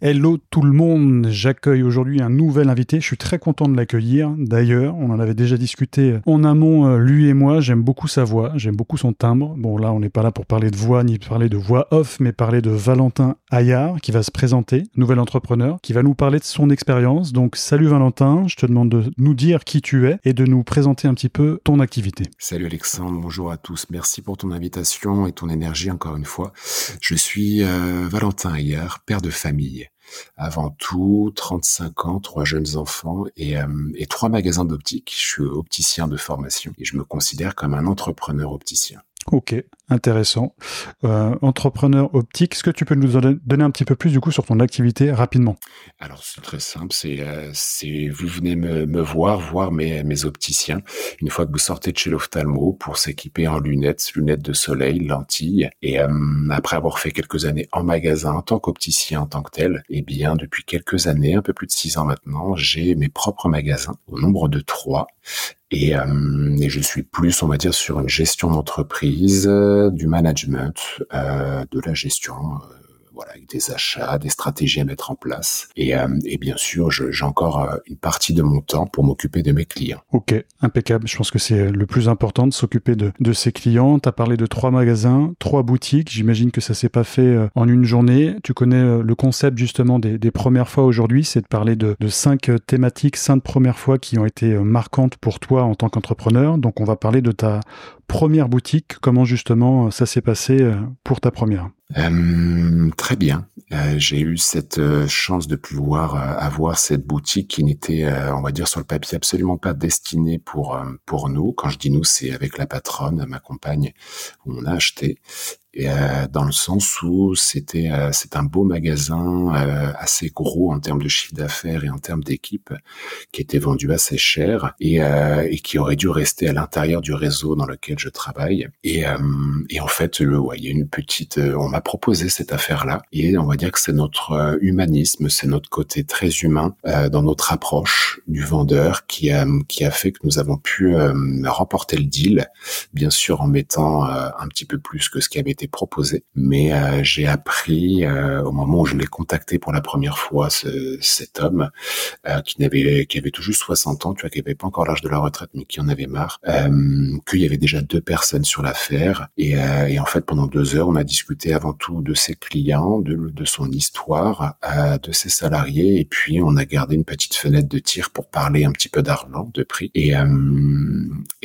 Hello tout le monde, j'accueille aujourd'hui un nouvel invité, je suis très content de l'accueillir. D'ailleurs, on en avait déjà discuté en amont, euh, lui et moi, j'aime beaucoup sa voix, j'aime beaucoup son timbre. Bon là, on n'est pas là pour parler de voix ni parler de voix off, mais parler de Valentin Ayard qui va se présenter, nouvel entrepreneur, qui va nous parler de son expérience. Donc salut Valentin, je te demande de nous dire qui tu es et de nous présenter un petit peu ton activité. Salut Alexandre, bonjour à tous, merci pour ton invitation et ton énergie encore une fois. Je suis euh, Valentin Ayard, père de famille. Avant tout, 35 ans, trois jeunes enfants et, euh, et trois magasins d'optique. Je suis opticien de formation et je me considère comme un entrepreneur opticien. Ok, intéressant. Euh, entrepreneur optique, est-ce que tu peux nous donner un petit peu plus du coup sur ton activité rapidement? Alors c'est très simple, c'est euh, vous venez me, me, voir, voir mes, mes opticiens. Une fois que vous sortez de chez l'ophtalmo pour s'équiper en lunettes, lunettes de soleil, lentilles et euh, après avoir fait quelques années en magasin en tant qu'opticien en tant que tel, eh bien depuis quelques années, un peu plus de six ans maintenant, j'ai mes propres magasins au nombre de trois et, euh, et, je suis plus, on va dire, sur une gestion d'entreprise, euh, du management, euh, de la gestion avec des achats, des stratégies à mettre en place. Et, euh, bien sûr, j'ai encore euh, une partie de mon temps pour m'occuper de mes clients. Ok, impeccable. Je pense que c'est le plus important de s'occuper de, ses clients. Tu as parlé de trois magasins, trois boutiques. J'imagine que ça s'est pas fait euh, en une journée. Tu connais le concept justement des, premières fois aujourd'hui, c'est de parler de cinq thématiques, cinq premières fois qui ont été marquantes pour toi en tant qu'entrepreneur. Donc on va parler de ta première boutique, comment justement ça s'est passé pour ta première? Euh, très bien. Euh, j'ai eu cette euh, chance de pouvoir euh, avoir cette boutique qui n'était, on va dire, sur le papier absolument pas destinée pour pour nous. Quand je dis nous, c'est avec la patronne, ma compagne, où on a acheté et euh, dans le sens où c'était euh, c'est un beau magasin euh, assez gros en termes de chiffre d'affaires et en termes d'équipe qui était vendu assez cher et, et qui aurait dû rester à l'intérieur du réseau dans lequel je travaille. Et, et en fait le, ouais, il y a une petite on m'a proposé cette affaire là et on va dire que c'est notre humanisme c'est notre côté très humain dans notre approche du vendeur qui a qui a fait que nous avons pu remporter le deal bien sûr en mettant un petit peu plus que ce qui avait été proposé. Mais euh, j'ai appris euh, au moment où je l'ai contacté pour la première fois, ce, cet homme euh, qui n'avait qui avait tout juste 60 ans, tu vois, qui avait pas encore l'âge de la retraite, mais qui en avait marre, qu'il y avait déjà deux personnes sur l'affaire. Et, en fait, pendant deux heures, on a discuté avant tout de ses clients, de, de son histoire, de ses salariés, et puis on a gardé une petite fenêtre de tir pour parler un petit peu d'argent, de prix. Et,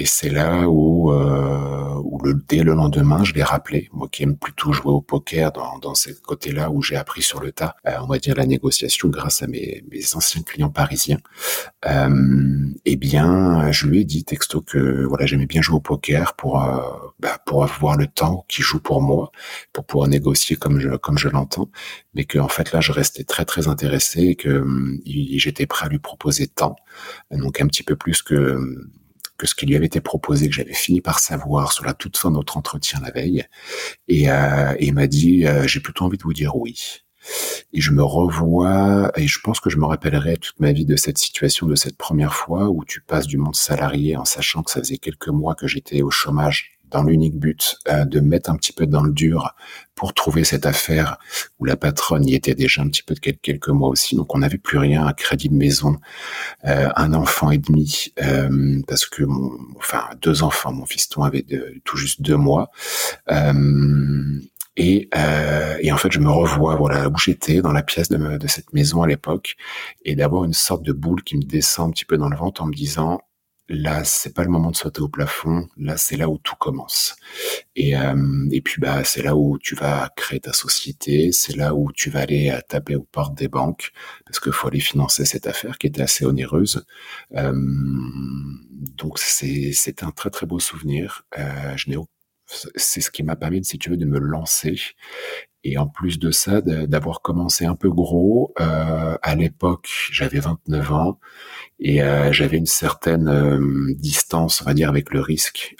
c'est là où, où le, dès le lendemain, je l'ai rappelé, qui aime plutôt jouer au poker dans, dans ce côté-là où j'ai appris sur le tas, euh, on va dire la négociation grâce à mes, anciens clients parisiens. Euh, eh bien, je lui ai dit texto que voilà, j'aimais bien jouer au poker pour euh, bah, pour avoir le temps qui joue pour moi, pour pouvoir négocier comme je comme je l'entends, mais que en fait là, je restais très très intéressé et que j'étais prêt à lui proposer tant, donc un petit peu plus que que ce qui lui avait été proposé, que j'avais fini par savoir sur la toute fin de notre entretien la veille, et, euh, il m'a dit euh, j'ai plutôt envie de vous dire oui. Et je me revois, et je pense que je me rappellerai toute ma vie de cette situation, de cette première fois où tu passes du monde salarié en sachant que ça faisait quelques mois que j'étais au chômage dans l'unique but euh, de mettre un petit peu dans le dur pour trouver cette affaire où la patronne y était déjà un petit peu de quelques mois aussi. Donc on n'avait plus rien, un crédit de maison, euh, un enfant et demi, euh, parce que mon, enfin deux enfants, mon fiston avait tout juste deux mois. Et, et, en fait, je me revois, voilà, où j'étais, dans la pièce de, de cette maison à l'époque, et d'avoir une sorte de boule qui me descend un petit peu dans le ventre en me disant, là c'est pas le moment de sauter au plafond. Là c'est là où tout commence. Et euh, et puis bah c'est là où tu vas créer ta société. C'est là où tu vas aller euh, taper aux portes des banques. Parce qu'il faut aller financer cette affaire qui était assez onéreuse. Euh, donc c'est c'est un très très beau souvenir. Euh, je n'ai c'est ce qui m'a permis, si tu veux, de me lancer et en plus de ça, d'avoir commencé un peu gros, euh, à l'époque, j'avais 29 ans et euh, j'avais une certaine euh, distance, on va dire, avec le risque,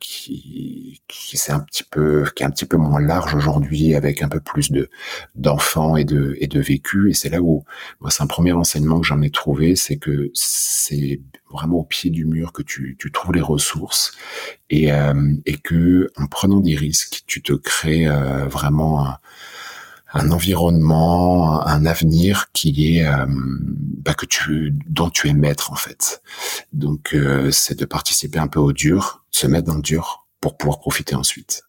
qui, qui un petit peu, qui est un petit peu moins large aujourd'hui, avec un peu plus de d'enfants et de et de vécu. Et c'est là où, moi, c'est un premier enseignement que j'en ai trouvé, c'est que c'est vraiment au pied du mur que tu, tu trouves les ressources et et que en prenant des risques, tu te crées vraiment un, un environnement, un avenir qui est euh, bah, que tu dont tu es maître en fait. Donc euh, c'est de participer un peu au dur, se mettre dans le dur pour pouvoir profiter ensuite.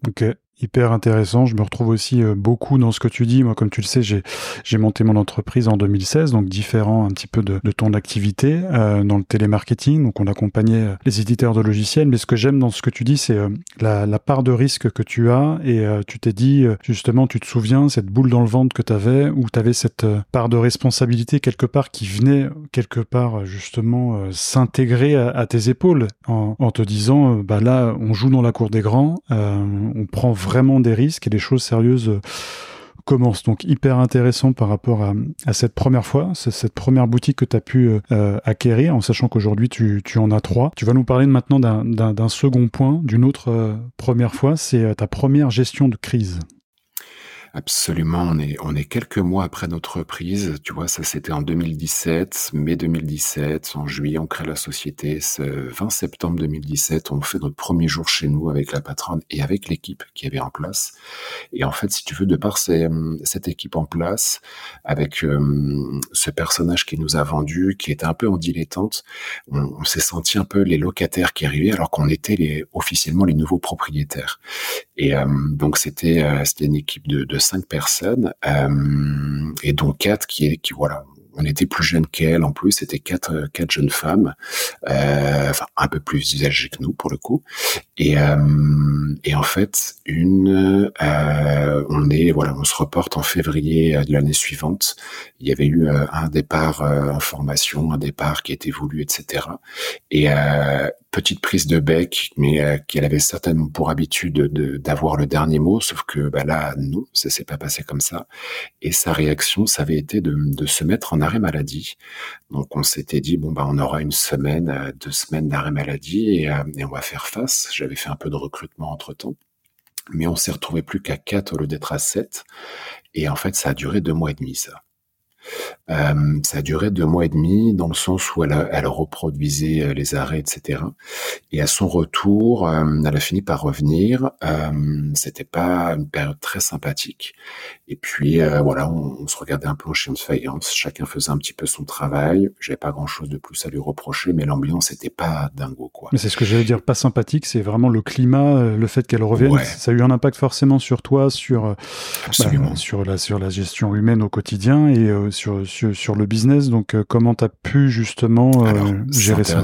Hyper intéressant. Je me retrouve aussi euh, beaucoup dans ce que tu dis. Moi, comme tu le sais, j'ai, monté mon entreprise en 2016, donc différent un petit peu de, de ton activité euh, dans le télémarketing. Donc, on accompagnait euh, les éditeurs de logiciels. Mais ce que j'aime dans ce que tu dis, c'est la, la, part de risque que tu as. Et tu t'es dit, justement, tu te souviens, cette boule dans le ventre que tu avais, où tu avais cette part de responsabilité quelque part qui venait quelque part justement s'intégrer à, à, tes épaules en, en te disant, bah là, on joue dans la cour des grands, on prend des risques et des choses sérieuses euh, commencent. Donc hyper intéressant par rapport à, cette première fois, cette première boutique que tu as pu euh, euh, acquérir, en sachant qu'aujourd'hui tu, en as trois. Tu vas nous parler maintenant d'un second point, d'une autre première fois, c'est ta première gestion de crise. Absolument, on est on est quelques mois après notre reprise. Tu vois, ça c'était en 2017, mai 2017. En juillet, on crée la société. Ce 20 septembre 2017, on fait notre premier jour chez nous avec la patronne et avec l'équipe qui avait en place. Et en fait, si tu veux, de par cette équipe en place, avec euh, ce personnage qui nous a vendu, qui était un peu en dilettante, on, s'est senti un peu les locataires qui arrivaient alors qu'on était les, officiellement les nouveaux propriétaires. Et euh, donc c'était euh, c'était une équipe de cinq personnes euh, et dont quatre qui qui voilà on était plus jeunes qu'elle en plus, c'était quatre euh, quatre jeunes femmes, euh, enfin un peu plus âgées que nous pour le coup. Et euh, et en fait une, euh, on est voilà, on se reporte en février de l'année suivante. Il y avait eu un départ en formation, un départ qui était voulu, etc. Et petite prise de bec, mais qu'elle avait certainement pour habitude d'avoir le dernier mot, sauf que bah là non, ça s'est pas passé comme ça. Et sa réaction, ça avait été de, se mettre en arrêt maladie. Donc on s'était dit bon bah on aura une semaine, euh, deux semaines d'arrêt maladie et, euh, et on va faire face. J'avais fait un peu de recrutement entre temps mais on s'est retrouvé plus qu'à quatre au lieu d'être à sept. Et en fait, ça a duré deux mois et demi, ça. Euh, ça a duré deux mois et demi dans le sens où elle, elle reproduisait euh, les arrêts, etc. Et à son retour, euh, elle a fini par revenir. Euh, C'était pas une période très sympathique. Et puis voilà, on, se regardait un peu en chien de faïence. Chacun faisait un petit peu son travail. J'avais pas grand-chose de plus à lui reprocher, mais l'ambiance était pas dingo quoi. Mais c'est ce que j'allais dire, pas sympathique. C'est vraiment le climat, le fait qu'elle revienne. Ça a eu un impact forcément sur toi, sur bah, sur la sur la gestion humaine au quotidien et sur, sur, le business. Donc, euh, comment tu as pu justement euh, gérer ça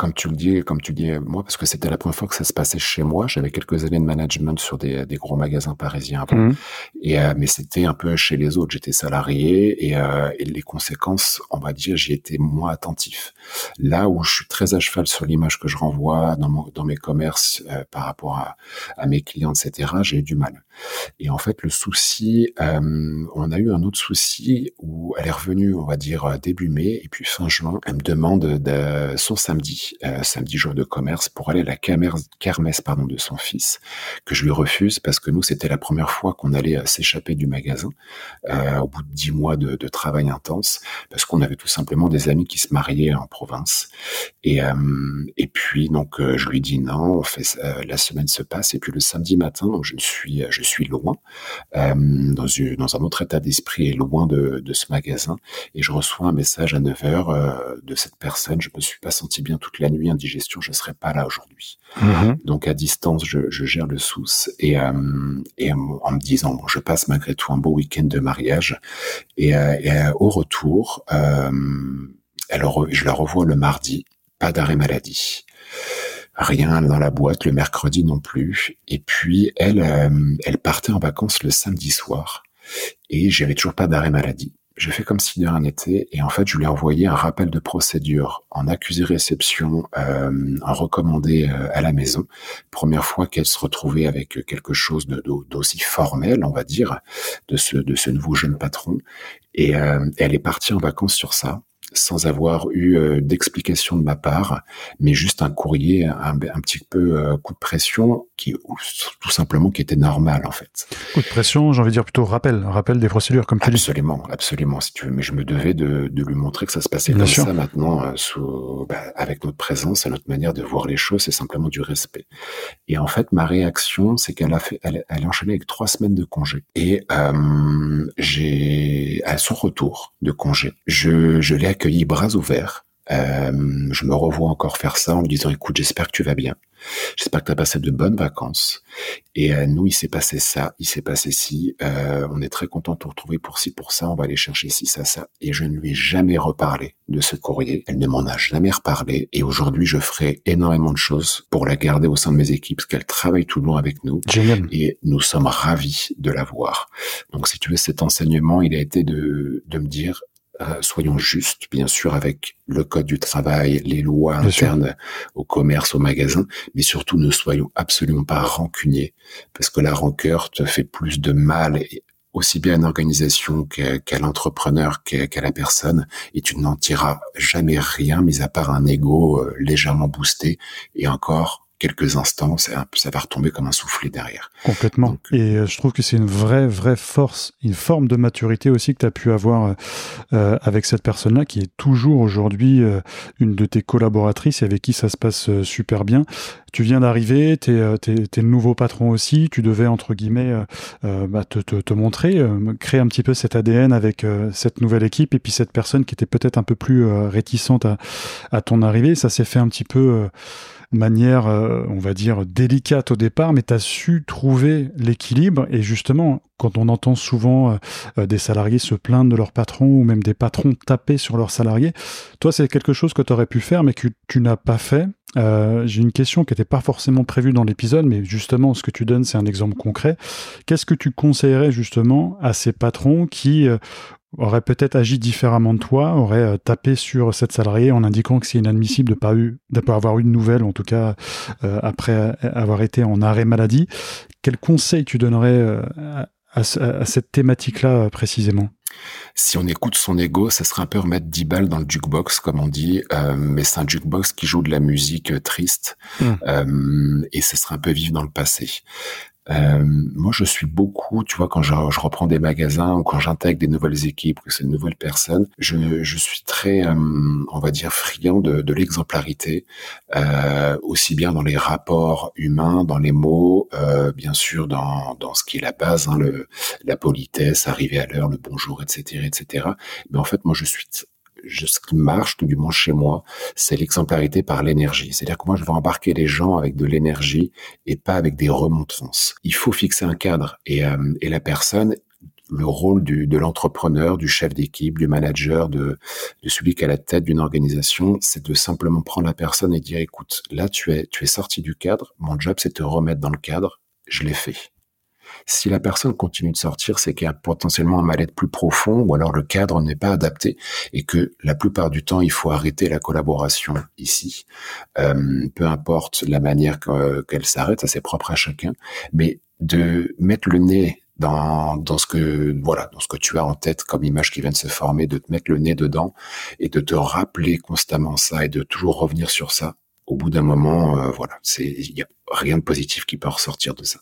comme tu le dis, comme tu dis moi, parce que c'était la première fois que ça se passait chez moi. J'avais quelques années de management sur des, des gros magasins parisiens avant, mmh. et euh, mais c'était un peu chez les autres. J'étais salarié et, euh, et, les conséquences, on va dire, j'y étais moins attentif. Là où je suis très à cheval sur l'image que je renvoie dans, mon, dans mes commerces euh, par rapport à, à, mes clients, etc., j'ai eu du mal. Et en fait, le souci, euh, on a eu un autre souci où elle est revenue, on va dire début mai, et puis fin juin, elle me demande de, son samedi euh, samedi jour de commerce pour aller à la kermesse pardon, de son fils, que je lui refuse parce que nous, c'était la première fois qu'on allait euh, s'échapper du magasin euh, au bout de dix mois de, travail intense, parce qu'on avait tout simplement des amis qui se mariaient en province. Et, et puis, donc, je lui dis non, la semaine se passe, et puis le samedi matin, donc je suis, je suis loin, dans, une, dans un autre état d'esprit et loin de, de, ce magasin, et je reçois un message à 9 heures de cette personne, je me suis pas senti bien toute la nuit, indigestion, je serais pas là aujourd'hui. Mhm. Donc à distance, je, gère le sous et, euh, et en me disant, bon, je passe malgré tout un beau week-end de mariage et, euh, euh, au retour, alors je la revois le mardi, pas d'arrêt maladie rien dans la boîte le mercredi non plus. Et puis elle, elle partait en vacances le samedi soir et j'avais toujours pas d'arrêt maladie je fais comme si de rien n'était et en fait je lui ai envoyé un rappel de procédure en accusé réception, euh, en recommandé euh, à la maison. Première fois qu'elle se retrouvait avec quelque chose d'aussi formel, on va dire, de ce de ce nouveau jeune patron euh, et elle est partie en vacances sur ça sans avoir eu euh, d'explication de ma part, mais juste un courrier, un, petit peu euh, coup de pression qui tout simplement qui était normal en fait. Coup de pression, j'ai envie de dire plutôt rappel, rappel des procédures comme tu dis. Absolument, absolument si tu veux, mais je me devais de, de lui montrer que ça se passait comme ça maintenant, euh, sous, bah, avec notre présence et notre manière de voir les choses, c'est simplement du respect. Et en fait, ma réaction, c'est qu'elle a fait, elle, elle a enchaîné avec trois semaines de congé et euh, j'ai à son retour de congé, je, je l'ai accueilli bras ouverts. Euh, je me revois encore faire ça en lui disant écoute j'espère que tu vas bien. J'espère que tu as passé de bonnes vacances. Et euh, nous il s'est passé ça il s'est passé ci. Euh, on est très content de te retrouver pour ci pour ça. On va aller chercher ci ça ça. Et je ne lui ai jamais reparlé de ce courrier. Elle ne m'en a jamais reparlé. Et aujourd'hui je ferai énormément de choses pour la garder au sein de mes équipes parce qu'elle travaille tout le long avec nous. Génial. et nous sommes ravis de la voir. Donc si tu veux cet enseignement il a été de, de me dire euh, soyons justes, bien sûr, avec le code du travail, les lois internes au commerce, au magasin, mais surtout ne soyons absolument pas rancuniers, parce que la rancœur te fait plus de mal, aussi bien à une organisation qu'à l'entrepreneur, qu'à la personne, et tu n'en tireras jamais rien, mis à part un ego euh, légèrement boosté, et encore quelques instants, ça, ça, va retomber comme un soufflet derrière. Complètement. et euh, je trouve que c'est une vraie, vraie force, une forme de maturité aussi que tu as pu avoir euh, euh, avec cette personne-là, qui est toujours aujourd'hui une de tes collaboratrices et avec qui ça se passe super bien. Tu viens d'arriver, tu es, le nouveau patron aussi, tu devais, entre guillemets, bah, te, te, te, montrer, créer un petit peu cet ADN avec cette nouvelle équipe et puis cette personne qui était peut-être un peu plus réticente à, à, ton arrivée. Ça s'est fait un petit peu manière, euh, on va dire, délicate au départ, mais tu as su trouver l'équilibre. Et justement, quand on entend souvent euh, euh, des salariés se plaindre de leur patron ou même des patrons taper sur leurs salariés, toi, c'est quelque chose que tu aurais pu faire, mais que tu n'as pas fait. J'ai une question qui n'était pas forcément prévue dans l'épisode, mais justement, ce que tu donnes, c'est un exemple concret. Qu'est-ce que tu conseillerais justement à ces patrons qui aurait peut-être agi différemment de toi, aurait euh, tapé sur cette salariée en indiquant que c'est inadmissible de pas eu, avoir eu de nouvelles, en tout cas euh, après avoir été en arrêt maladie. Quel conseil tu donnerais euh, à, cette thématique-là précisément? Si on écoute son ego, ça serait un peu remettre 10 balles dans le jukebox, comme on dit, mais c'est un jukebox qui joue de la musique triste, mmh. et ce serait un peu vivre dans le passé. Euh, moi, je suis beaucoup, tu vois, quand je, je reprends des magasins ou quand j'intègre des nouvelles équipes, que c'est de nouvelles personnes, je, je suis très, euh, on va dire, friand de, de l'exemplarité, euh, aussi bien dans les rapports humains, dans les mots, euh, bien sûr, dans, dans ce qui est la base, hein, le, la politesse, arriver à l'heure, le bonjour, etc., etc. Mais en fait, moi, je suis ce qui marche, tout du moins chez moi, c'est l'exemplarité par l'énergie. C'est-à-dire que moi, je vais embarquer les gens avec de l'énergie et pas avec des remontrances. Il faut fixer un cadre et, euh, et la personne, le rôle du, de l'entrepreneur, du chef d'équipe, du manager, de, de celui qui est à la tête d'une organisation, c'est de simplement prendre la personne et dire, écoute, là, tu es, tu es sorti du cadre. Mon job, c'est de te remettre dans le cadre. Je l'ai fait. Si la personne continue de sortir, c'est qu'il y a potentiellement un mal-être plus profond ou alors le cadre n'est pas adapté et que la plupart du temps, il faut arrêter la collaboration ici. Euh, peu importe la manière qu'elle s'arrête, ça c'est propre à chacun, mais de mettre le nez dans, dans ce que voilà dans ce que tu as en tête comme image qui vient de se former, de te mettre le nez dedans et de te rappeler constamment ça et de toujours revenir sur ça. Au bout d'un moment, euh, voilà, c'est il y a rien de positif qui peut ressortir de ça.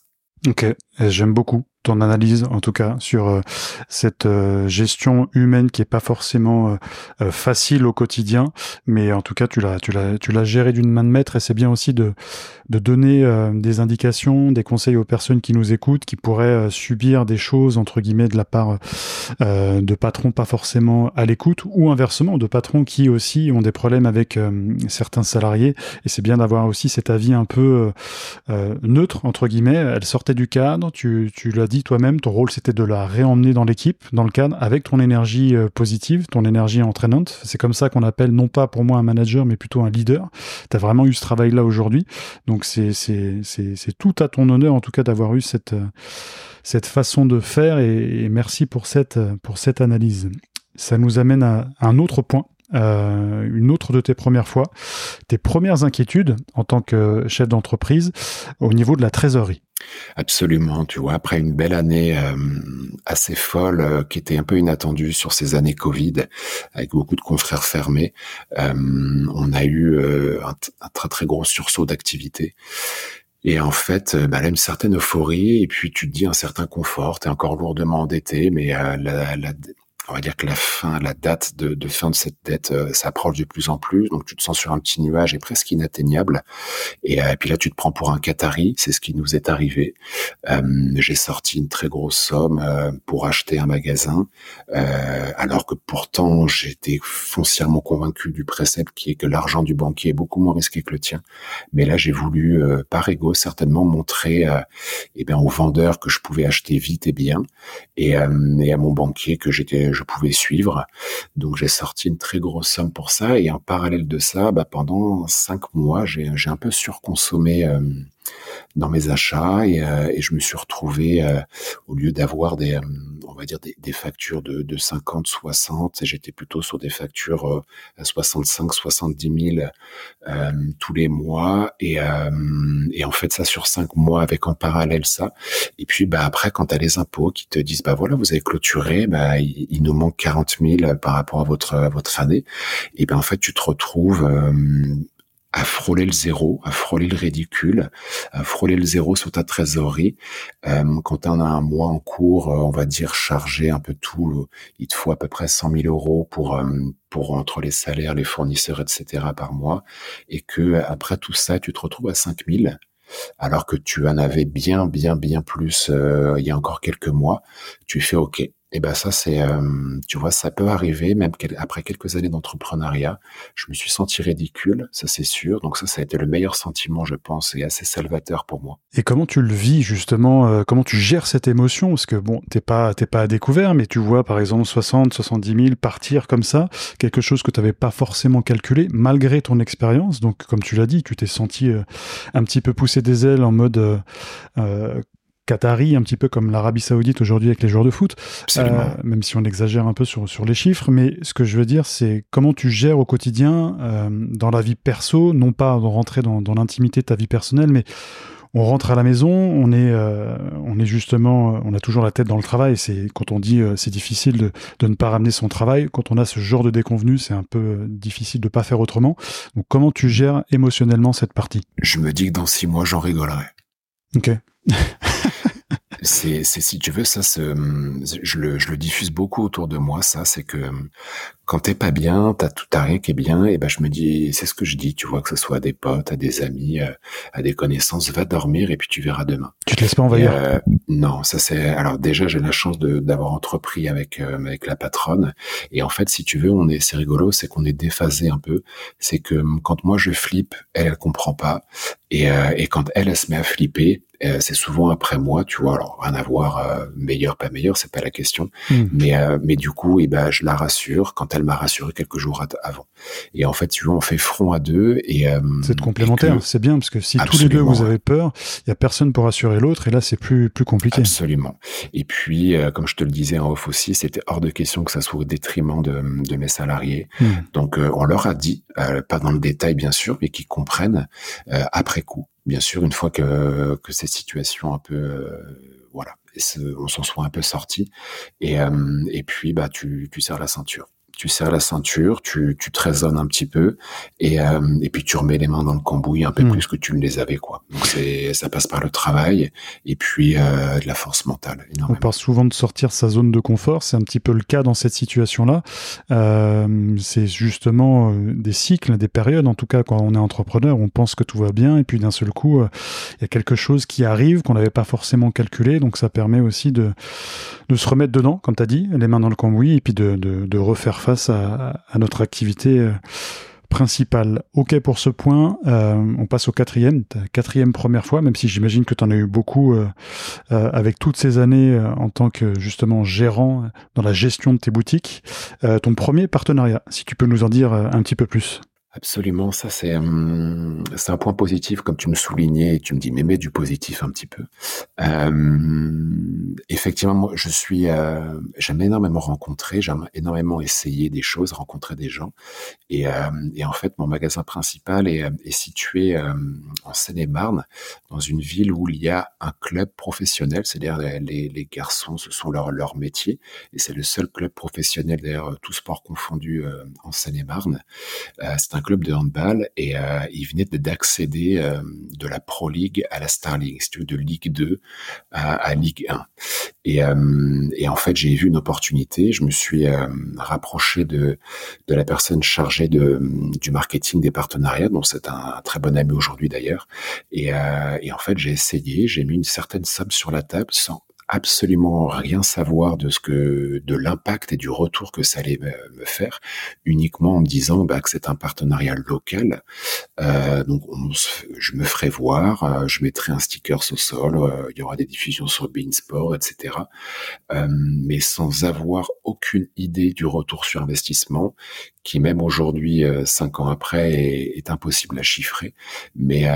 Ok, j'aime beaucoup ton analyse en tout cas sur euh, cette euh, gestion humaine qui est pas forcément euh, facile au quotidien, mais en tout cas tu l'as tu l'as tu l'as géré d'une main de maître et c'est bien aussi de de donner des indications, des conseils aux personnes qui nous écoutent, qui pourraient subir des choses entre guillemets de la part de patrons pas forcément à l'écoute ou inversement de patrons qui aussi ont des problèmes avec certains salariés et c'est bien d'avoir aussi cet avis un peu neutre entre guillemets. Elle sortait du cadre, tu tu l'as dit toi-même, ton rôle c'était de la réemmener dans l'équipe, dans le cadre, avec ton énergie euh, positive, ton énergie entraînante. C'est comme ça qu'on appelle non pas pour moi un manager, mais plutôt un leader. Tu as vraiment eu ce travail-là aujourd'hui. Donc c'est tout à ton honneur en tout cas d'avoir eu cette, euh, façon de faire et, merci pour cette, pour cette analyse. ça nous amène à un autre point euh, une autre de tes premières fois, tes premières inquiétudes en tant que chef d'entreprise au niveau de la trésorerie. Absolument, tu vois, après une belle année euh, assez folle euh, qui était un peu inattendue sur ces années Covid, avec beaucoup de confrères fermés, on a eu un, très très gros sursaut d'activité. Et en fait, bah, là, une certaine euphorie, et puis tu te dis un certain confort, tu es encore lourdement endetté, mais la, la, on va dire que la fin, la date de, de fin de cette dette euh, s'approche de plus en plus. Donc tu te sens sur un petit nuage et presque inatteignable. Et, euh, puis là, tu te prends pour un Qatari. C'est ce qui nous est arrivé. Euh, j'ai sorti une très grosse somme pour acheter un magasin, alors que pourtant j'étais foncièrement convaincu du précepte qui est que l'argent du banquier est beaucoup moins risqué que le tien. Mais là, j'ai voulu, par ego, certainement montrer eh bien, aux vendeurs que je pouvais acheter vite et bien, et, et à mon banquier que j'étais je pouvais suivre. Donc j'ai sorti une très grosse somme pour ça et en parallèle de ça, bah, pendant cinq mois, j'ai un peu surconsommé euh, dans mes achats et, euh, et je me suis retrouvé euh, au lieu d'avoir des euh, on va dire des, des factures de, de, 50 60 j'étais plutôt sur des factures à 65 70 000 tous les mois. Et, et en fait ça sur cinq mois avec en parallèle ça. Et puis bah après quand tu as les impôts qui te disent bah voilà vous avez clôturé bah il, il nous manque 40 000 par rapport à votre à votre année et ben en fait tu te retrouves à frôler le zéro, à frôler le ridicule, à frôler le zéro sur ta trésorerie. Euh, quand tu as un mois en cours, euh, on va dire chargé un peu tout, il te faut à peu près 100 000 euros pour euh, pour entre les salaires, les fournisseurs, etc. par mois, et que après tout ça, tu te retrouves à 5 000 alors que tu en avais bien, bien, bien plus il y a encore quelques mois, tu fais OK. Et ben ça c'est, euh, tu vois, ça peut arriver même après quelques années d'entrepreneuriat. Je me suis senti ridicule, ça c'est sûr. Donc ça, ça a été le meilleur sentiment, je pense, et assez salvateur pour moi. Et comment tu le vis justement euh, Comment tu gères cette émotion? Parce que bon, t'es pas, t'es pas à découvert, mais tu vois par exemple 60, 70 000 partir comme ça, quelque chose que tu n'avais pas forcément calculé malgré ton expérience. Donc comme tu l'as dit, tu t'es senti euh, un petit peu poussé des ailes en mode Qatari, un petit peu comme l'Arabie Saoudite aujourd'hui avec les joueurs de foot, euh, même si on exagère un peu sur, sur les chiffres. Mais ce que je veux dire, c'est comment tu gères au quotidien, euh, dans la vie perso, non pas rentrer dans, dans l'intimité de ta vie personnelle, mais on rentre à la maison, on est, euh, on est justement, on a toujours la tête dans le travail. C'est quand on dit c'est difficile de, de, ne pas ramener son travail. Quand on a ce genre de déconvenu, c'est un peu difficile de pas faire autrement. Donc comment tu gères émotionnellement cette partie? Je me dis que dans six mois, j'en rigolerai. Ok. c'est, si tu veux ça, je le, je le diffuse beaucoup autour de moi. Ça, c'est que quand t'es pas bien, t'as tout à rien qui est bien, et ben je me dis, c'est ce que je dis, tu vois, que ce soit à des potes, à des amis, euh, à des connaissances, va dormir et puis tu verras demain. Tu te laisses pas envahir euh, Non, ça c'est. Alors déjà, j'ai la chance d'avoir entrepris avec euh, avec la patronne, et en fait, si tu veux, on est, c'est rigolo, c'est qu'on est déphasé un peu. C'est que quand moi je flippe, elle elle comprend pas, et et quand elle elle se met à flipper, c'est souvent après moi, tu vois. Alors rien à voir, meilleur pas meilleur, c'est pas la question, hmm. mais mais du coup, et ben je la rassure quand elle elle m'a rassuré quelques jours avant. Et en fait, tu vois, on fait front à deux et euh, c'est complémentaire. C'est bien parce que si tous les deux vous avez peur, il y a personne pour rassurer l'autre et là c'est plus plus compliqué. Absolument. Et puis, euh, comme je te le disais en off aussi, c'était hors de question que ça soit au détriment de, de mes salariés. Hmm. Donc, euh, on leur a dit, pas dans le détail bien sûr, mais qu'ils comprennent après coup. Bien sûr, une fois que que ces situations un peu voilà, on s'en soit un peu sorti. Et, et puis, bah, tu, tu serres la ceinture tu serres la ceinture, tu, tu te raisonnes un petit peu et, euh, et puis tu remets les mains dans le cambouis un peu hmm. plus que tu ne les avais quoi. Donc c'est ça passe par le travail et puis euh, de la force mentale. On parle souvent de sortir sa zone de confort, c'est un petit peu le cas dans cette situation-là. Euh, c'est justement des cycles, des périodes. En tout cas, quand on est entrepreneur, on pense que tout va bien et puis d'un seul coup, il y a quelque chose qui arrive qu'on n'avait pas forcément calculé. Donc ça permet aussi de de se remettre dedans, comme tu as dit, les mains dans le cambouis et puis de, de, de refaire face à, notre activité euh, principale. Ok pour ce point, euh, on passe au quatrième, quatrième première fois, même si j'imagine que tu en as eu beaucoup euh, avec toutes ces années en tant que justement gérant dans la gestion de tes boutiques. ton premier partenariat, si tu peux nous en dire un petit peu plus. Absolument, ça c'est un point positif comme tu me soulignais et tu me dis mais mets du positif un petit peu. Euh, effectivement, moi je suis euh, j'aime énormément rencontrer, j'aime énormément essayer des choses, rencontrer des gens et, euh, en fait mon magasin principal est, est situé euh, en Seine-et-Marne dans une ville où il y a un club professionnel, c'est-à-dire les, garçons ce sont leur métier et c'est le seul club professionnel d'ailleurs tout sport confondu euh, en Seine-et-Marne. c'est un club de handball et euh, il venait d'accéder euh, de la Pro League à la Star League, si tu veux, de Ligue 2 à, Ligue 1. Et, euh, et en fait, j'ai vu une opportunité. Je me suis rapproché de, de la personne chargée de, du marketing des partenariats, dont c'est un, un, très bon ami aujourd'hui d'ailleurs. Et, et en fait, j'ai essayé, j'ai mis une certaine somme sur la table sans absolument rien savoir de ce que, de l'impact et du retour que ça allait me, faire, uniquement en me disant bah, que c'est un partenariat local. Euh, donc, on, je me ferai voir, euh, je mettrai un sticker au sol, euh, il y aura des diffusions sur Beansport, etc. Euh, mais sans avoir aucune idée du retour sur investissement, qui même aujourd'hui, euh, cinq ans après, est, est, impossible à chiffrer. Mais,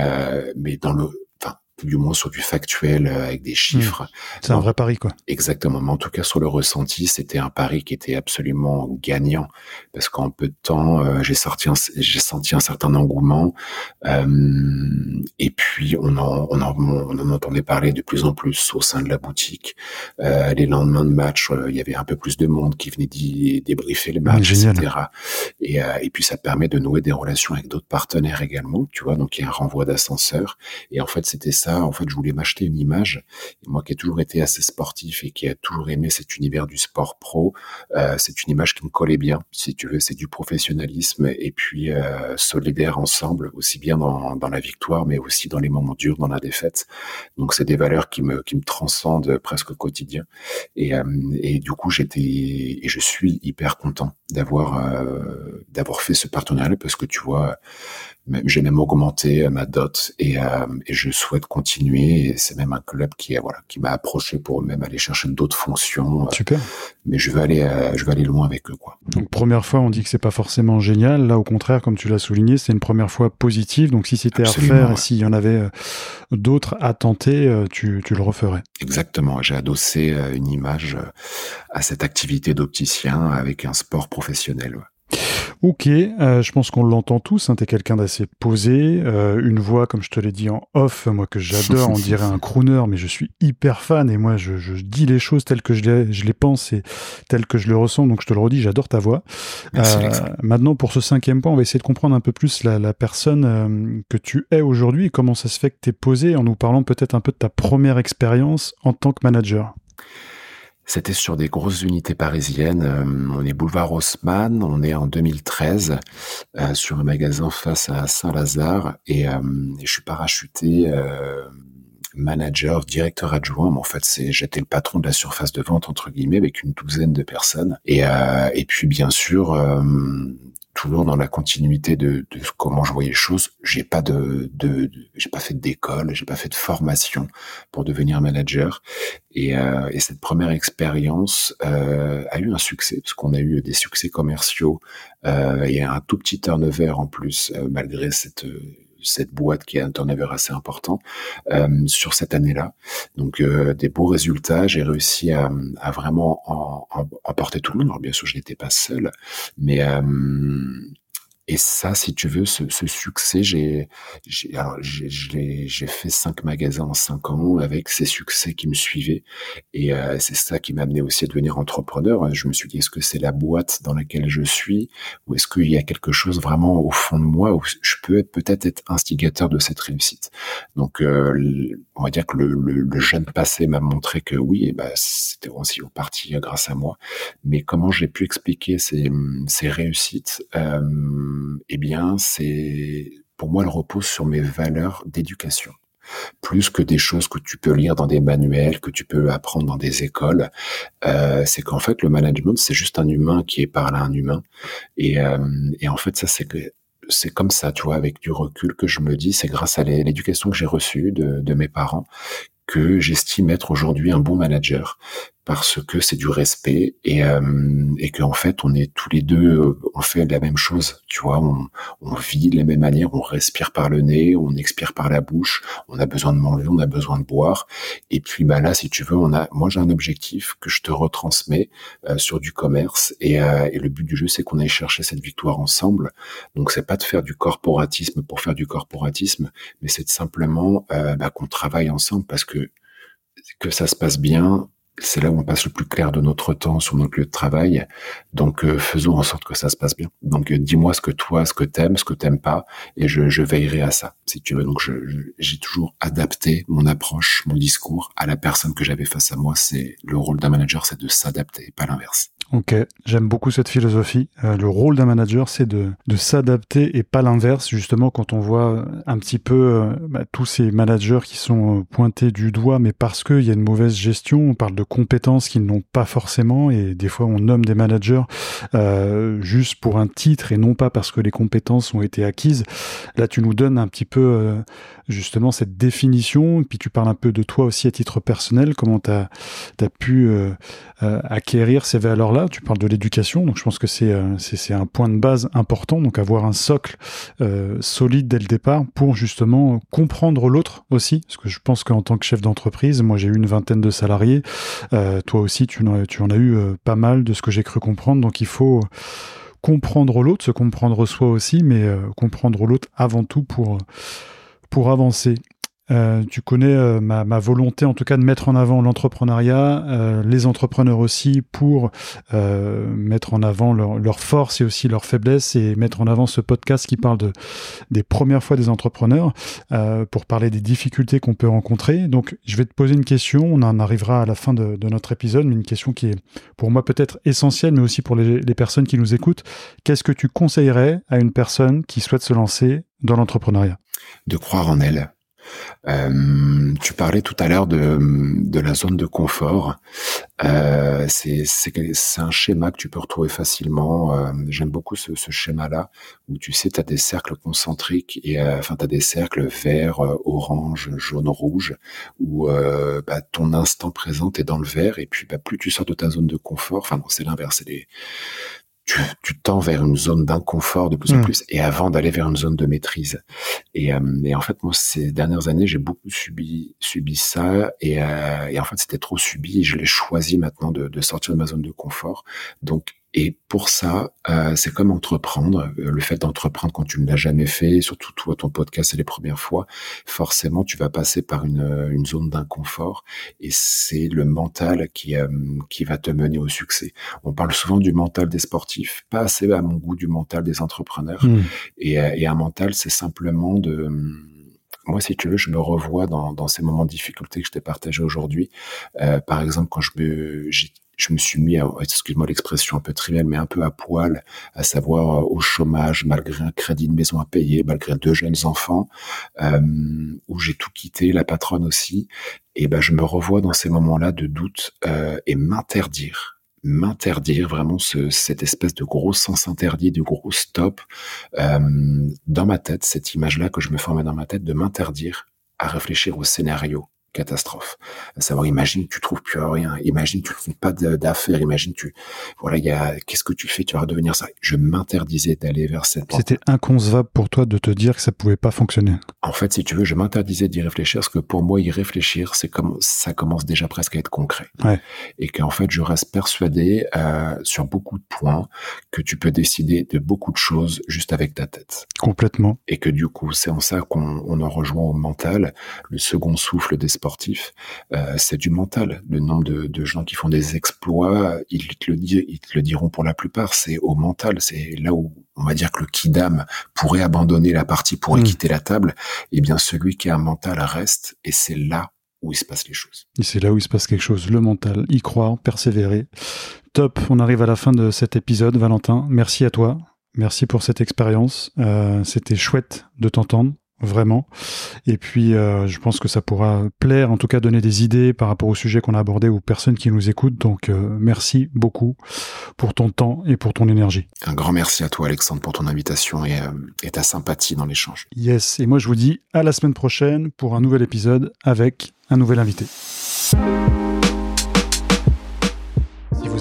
mais dans le du moins sur du factuel euh, avec des chiffres. Mmh. C'est un vrai pari, quoi. Exactement. Mais en tout cas, sur le ressenti, c'était un pari qui était absolument gagnant parce qu'en peu de temps, euh, j'ai sorti, j'ai senti un certain engouement. Euh, et puis, on en, on en, on en entendait parler de plus en plus au sein de la boutique. Euh, les lendemains de match, il y avait un peu plus de monde qui venait débriefer le match, etc. Et, et puis, ça permet de nouer des relations avec d'autres partenaires également. Tu vois, donc il y a un renvoi d'ascenseur. Et en fait, c'était en fait, je voulais m'acheter une image. moi qui ai toujours été assez sportif et qui a toujours aimé cet univers du sport pro, euh, c'est une image qui me collait bien. Si tu veux, c'est du professionnalisme et puis euh, solidaire ensemble, aussi bien dans, la victoire, mais aussi dans les moments durs, dans la défaite. Donc, c'est des valeurs qui me, qui me transcendent presque au quotidien. Et, euh, du coup, j'étais et je suis hyper content d'avoir d'avoir fait ce partenariat parce que tu vois j'ai même augmenté ma dot et, et je souhaite continuer. Et c'est même un club qui, voilà, qui m'a approché pour même aller chercher d'autres fonctions. Euh, Super. Mais je vais aller, je vais aller loin avec eux, quoi. Donc première fois, on dit que c'est pas forcément génial. Là, au contraire, comme tu l'as souligné, c'est une première fois positive. Donc si c'était à refaire, ouais. s'il y en avait d'autres à tenter, tu, tu le referais. Exactement. J'ai adossé une image à cette activité d'opticien avec un sport professionnel. Ok, euh, je pense qu'on l'entend tous. Hein, T'es quelqu'un d'assez posé, euh, une voix, comme je te l'ai dit en off, moi que j'adore, on dirait un crooner, mais je suis hyper fan et moi je, je dis les choses telles que je les, je les pense et telles que je les ressens. Donc je te le redis, j'adore ta voix. Merci, euh, maintenant, pour ce cinquième point, on va essayer de comprendre un peu plus la, la personne que tu es aujourd'hui et comment ça se fait que t'es posé en nous parlant peut-être un peu de ta première expérience en tant que manager. C'était sur des grosses unités parisiennes. Euh, on est boulevard Haussmann, on est en 2013 euh, sur un magasin face à Saint-Lazare et, euh, je suis parachuté euh, manager, directeur adjoint. Mais en fait, c'est j'étais le patron de la surface de vente entre guillemets avec une douzaine de personnes et, et puis bien sûr toujours dans la continuité de, de, comment je voyais les choses. J'ai pas de, de, j'ai pas fait d'école, j'ai pas fait de formation pour devenir manager. Et, euh, et cette première expérience euh, a eu un succès parce qu'on a eu des succès commerciaux euh, et un tout petit turnover en plus euh, malgré cette cette boîte qui a un turnover assez important euh, sur cette année-là. Donc euh, des beaux résultats. J'ai réussi à, à vraiment emporter tout le monde. Alors bien sûr, je n'étais pas seul, mais euh, et ça, si tu veux, ce, ce succès, j'ai, j'ai, fait cinq magasins en cinq ans avec ces succès qui me suivaient. Et euh, c'est ça qui m'a amené aussi à devenir entrepreneur. Je me suis dit, est-ce que c'est la boîte dans laquelle je suis, ou est-ce qu'il y a quelque chose vraiment au fond de moi où je peux être peut-être être instigateur de cette réussite? Donc, euh, on va dire que le, le, le jeune passé m'a montré que oui, et ben, c'était aussi au parti grâce à moi. Mais comment j'ai pu expliquer ces, ces réussites euh, eh bien, c'est pour moi, elle repose sur mes valeurs d'éducation plus que des choses que tu peux lire dans des manuels, que tu peux apprendre dans des écoles. Euh, c'est qu'en fait, le management, c'est juste un humain qui est parlé à un humain. Et, euh, et en fait, ça, c'est c'est comme ça, tu vois, avec du recul que je me dis, c'est grâce à l'éducation que j'ai reçue de, de mes parents que j'estime être aujourd'hui un bon manager parce que c'est du respect et euh, et qu'en fait on est tous les deux euh, on fait la même chose tu vois on, on vit de la même manière on respire par le nez on expire par la bouche on a besoin de manger on a besoin de boire. Et puis bah là si tu veux on a moi j'ai un objectif que je te retransmets euh, sur du commerce et, euh, et le but du jeu c'est qu'on aille chercher cette victoire ensemble. Donc c'est pas de faire du corporatisme pour faire du corporatisme mais c'est simplement bah, qu'on travaille ensemble parce que que ça se passe bien, c'est là où on passe le plus clair de notre temps sur notre lieu de travail. Donc euh, faisons en sorte que ça se passe bien. Donc euh, dis-moi ce que toi, ce que t'aimes, ce que t'aimes pas, et je, je, veillerai à ça, si tu veux. Donc j'ai toujours adapté mon approche, mon discours à la personne que j'avais face à moi. C'est le rôle d'un manager, c'est de s'adapter, pas l'inverse. Ok, j'aime beaucoup cette philosophie. Euh, le rôle d'un manager, c'est de, s'adapter et pas l'inverse. Justement, quand on voit un petit peu euh, bah, tous ces managers qui sont euh, pointés du doigt, mais parce qu'il y a une mauvaise gestion, on parle de compétences qu'ils n'ont pas forcément, et des fois on nomme des managers euh, juste pour un titre et non pas parce que les compétences ont été acquises. Là, tu nous donnes un petit peu justement cette définition, et puis tu parles un peu de toi aussi à titre personnel, comment tu as, pu acquérir ces valeurs-là? Tu parles de l'éducation, donc je pense que euh, c'est un point de base important, donc avoir un socle euh, solide dès le départ pour justement comprendre l'autre aussi, parce que je pense qu'en tant que chef d'entreprise, moi j'ai eu une vingtaine de salariés, euh, toi aussi tu en, as eu pas mal de ce que j'ai cru comprendre, donc il faut comprendre l'autre, se comprendre soi aussi, mais comprendre l'autre avant tout pour avancer. Euh, tu connais euh, ma, volonté en tout cas de mettre en avant l'entrepreneuriat, euh, les entrepreneurs aussi pour mettre en avant leurs leur forces et aussi leurs faiblesses et mettre en avant ce podcast qui parle de, des premières fois des entrepreneurs pour parler des difficultés qu'on peut rencontrer. Donc je vais te poser une question, on en arrivera à la fin de, de notre épisode, mais une question qui est pour moi peut-être essentielle mais aussi pour les, les personnes qui nous écoutent. Qu'est-ce que tu conseillerais à une personne qui souhaite se lancer dans l'entrepreneuriat? De croire en elle euh, tu parlais tout à l'heure de, la zone de confort. Euh, c'est un schéma que tu peux retrouver facilement. Euh, J'aime beaucoup ce, schéma-là où tu sais, tu as des cercles concentriques et enfin tu as des cercles vert, orange, jaune, rouge où bah, ton instant présent est dans le vert et puis bah, plus tu sors de ta zone de confort, enfin non, c'est l'inverse, tu, tu tends vers une zone d'inconfort de plus en hmm. plus et avant d'aller vers une zone de maîtrise. Et, euh, et, en fait, moi, ces dernières années, j'ai beaucoup subi subi ça et, euh, et en fait, c'était trop subi et je l'ai choisi maintenant de, de sortir de ma zone de confort. Donc, et pour ça, euh, c'est comme entreprendre. Euh, le fait d'entreprendre quand tu ne l'as jamais fait, surtout toi, ton podcast, c'est les premières fois, forcément, tu vas passer par une, euh, une zone d'inconfort. Et c'est le mental qui, euh, qui va te mener au succès. On parle souvent du mental des sportifs, pas assez à mon goût du mental des entrepreneurs. Hmm. Et, et, un mental, c'est simplement de moi, si tu veux, je me revois dans, dans ces moments de difficulté que je t'ai partagé aujourd'hui. Euh, par exemple, quand je me, je me suis mis, excuse-moi l'expression un peu triviale, mais un peu à poil, à savoir euh, au chômage, malgré un crédit de maison à payer, malgré deux jeunes enfants, euh, où j'ai tout quitté, la patronne aussi. Et ben, je me revois dans ces moments-là de doute euh, et m'interdire m'interdire vraiment ce, cette espèce de gros sens interdit, de gros stop dans ma tête, cette image-là que je me formais dans ma tête, de m'interdire à réfléchir au scénario catastrophe. À savoir, imagine, tu trouves plus rien. Imagine, tu trouves pas d'affaires. Imagine, tu, voilà, il y a, qu'est-ce que tu fais? Tu vas devenir ça. Je m'interdisais d'aller vers cette. C'était inconcevable pour toi de te dire que ça pouvait pas fonctionner. En fait, si tu veux, je m'interdisais d'y réfléchir parce que pour moi, y réfléchir, c'est comme, ça commence déjà presque à être concret. Ouais. Et qu'en fait, je reste persuadé, euh, sur beaucoup de points que tu peux décider de beaucoup de choses juste avec ta tête. Complètement. Et que du coup, c'est en ça qu'on on en rejoint au mental, le second souffle des sportif, euh, c'est du mental. Le nombre de, gens qui font des exploits, ils te le, ils te le diront pour la plupart, c'est au mental. C'est là où on va dire que le kidam pourrait abandonner la partie, pourrait hmm. quitter la table. Et eh bien celui qui a un mental reste, et c'est là où il se passe les choses. Et c'est là où il se passe quelque chose, le mental, y croire, persévérer. Top, on arrive à la fin de cet épisode, Valentin. Merci à toi. Merci pour cette expérience. Euh, C'était chouette de t'entendre vraiment. Et puis, euh, je pense que ça pourra plaire, en tout cas donner des idées par rapport au sujet qu'on a abordé aux personnes qui nous écoutent. Donc, euh, merci beaucoup pour ton temps et pour ton énergie. Un grand merci à toi, Alexandre, pour ton invitation et, euh, et ta sympathie dans l'échange. Yes, et moi je vous dis à la semaine prochaine pour un nouvel épisode avec un nouvel invité.